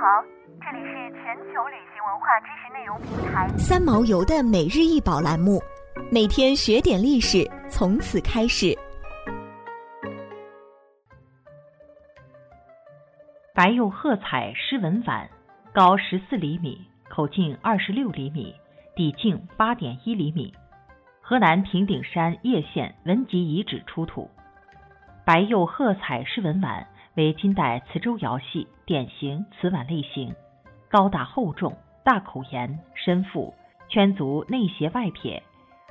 好，这里是全球旅行文化知识内容平台三毛游的每日一宝栏目，每天学点历史，从此开始。白釉褐彩诗文碗，高十四厘米，口径二十六厘米，底径八点一厘米，河南平顶山叶县文集遗址出土。白釉褐彩诗文碗。为金代磁州窑系典型瓷碗类型，高大厚重，大口沿，深腹，圈足内斜外撇，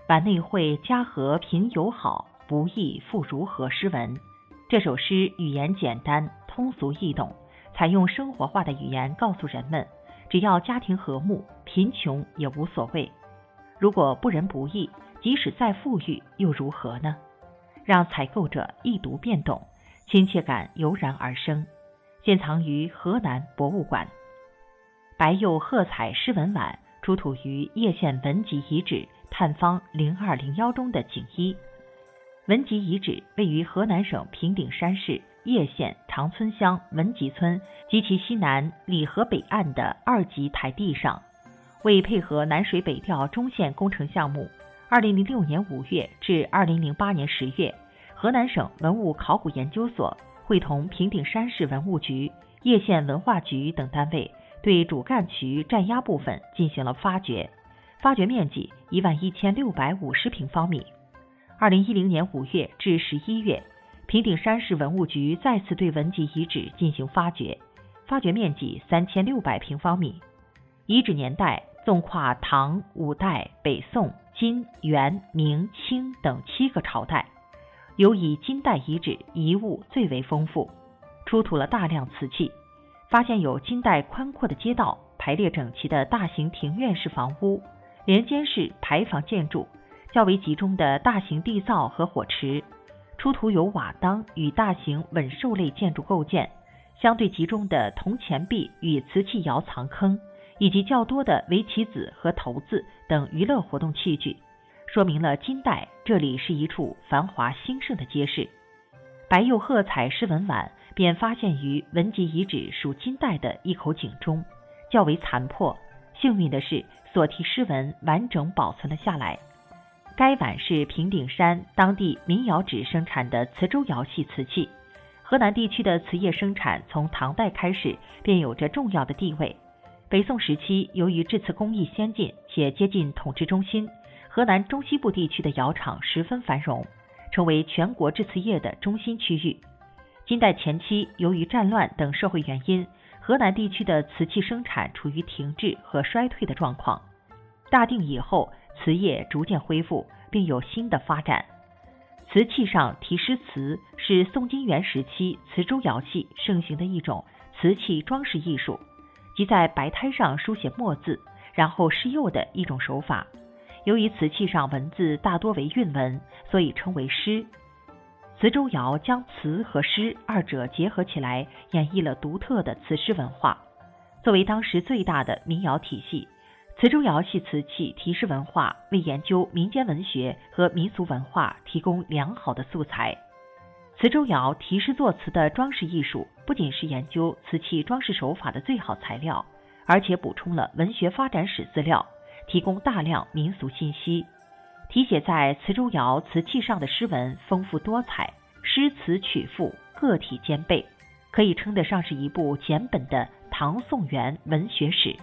碗内绘“家和贫友好，不义复如何”诗文。这首诗语言简单，通俗易懂，采用生活化的语言告诉人们：只要家庭和睦，贫穷也无所谓。如果不仁不义，即使再富裕又如何呢？让采购者一读便懂。亲切感油然而生，现藏于河南博物馆。白釉褐彩诗文碗出土于叶县文集遗址探方零二零幺中的景一。文集遗址位于河南省平顶山市叶县长村乡文集村及其西南里河北岸的二级台地上。为配合南水北调中线工程项目，二零零六年五月至二零零八年十月。河南省文物考古研究所会同平顶山市文物局、叶县文化局等单位，对主干渠占压部分进行了发掘，发掘面积一万一千六百五十平方米。二零一零年五月至十一月，平顶山市文物局再次对文集遗址进行发掘，发掘面积三千六百平方米。遗址年代纵跨唐、五代、北宋、金、元、明、清等七个朝代。尤以金代遗址遗物最为丰富，出土了大量瓷器，发现有金代宽阔的街道、排列整齐的大型庭院式房屋、连间式排房建筑、较为集中的大型地灶和火池，出土有瓦当与大型稳兽类建筑构件，相对集中的铜钱币与瓷器窑藏坑，以及较多的围棋子和骰子等娱乐活动器具。说明了金代这里是一处繁华兴盛的街市。白釉褐彩诗文碗便发现于文集遗址属金代的一口井中，较为残破。幸运的是，所题诗文完整保存了下来。该碗是平顶山当地民窑址生产的磁州窑系瓷器。河南地区的瓷业生产从唐代开始便有着重要的地位。北宋时期，由于制瓷工艺先进且接近统治中心。河南中西部地区的窑厂十分繁荣，成为全国制瓷业的中心区域。金代前期，由于战乱等社会原因，河南地区的瓷器生产处于停滞和衰退的状况。大定以后，瓷业逐渐恢复，并有新的发展。瓷器上题诗词是宋金元时期磁州窑系盛行的一种瓷器装饰艺术，即在白胎上书写墨字，然后施釉的一种手法。由于瓷器上文字大多为韵文，所以称为诗。磁州窑将瓷和诗二者结合起来，演绎了独特的瓷诗文化。作为当时最大的民窑体系，磁州窑系瓷器题诗文化为研究民间文学和民俗文化提供良好的素材。磁州窑题诗作词的装饰艺术，不仅是研究瓷器装饰手法的最好材料，而且补充了文学发展史资料。提供大量民俗信息，题写在磁州窑瓷器上的诗文丰富多彩，诗词曲赋个体兼备，可以称得上是一部简本的唐宋元文学史。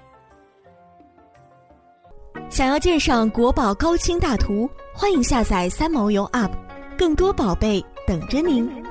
想要鉴赏国宝高清大图，欢迎下载三毛游 App，更多宝贝等着您。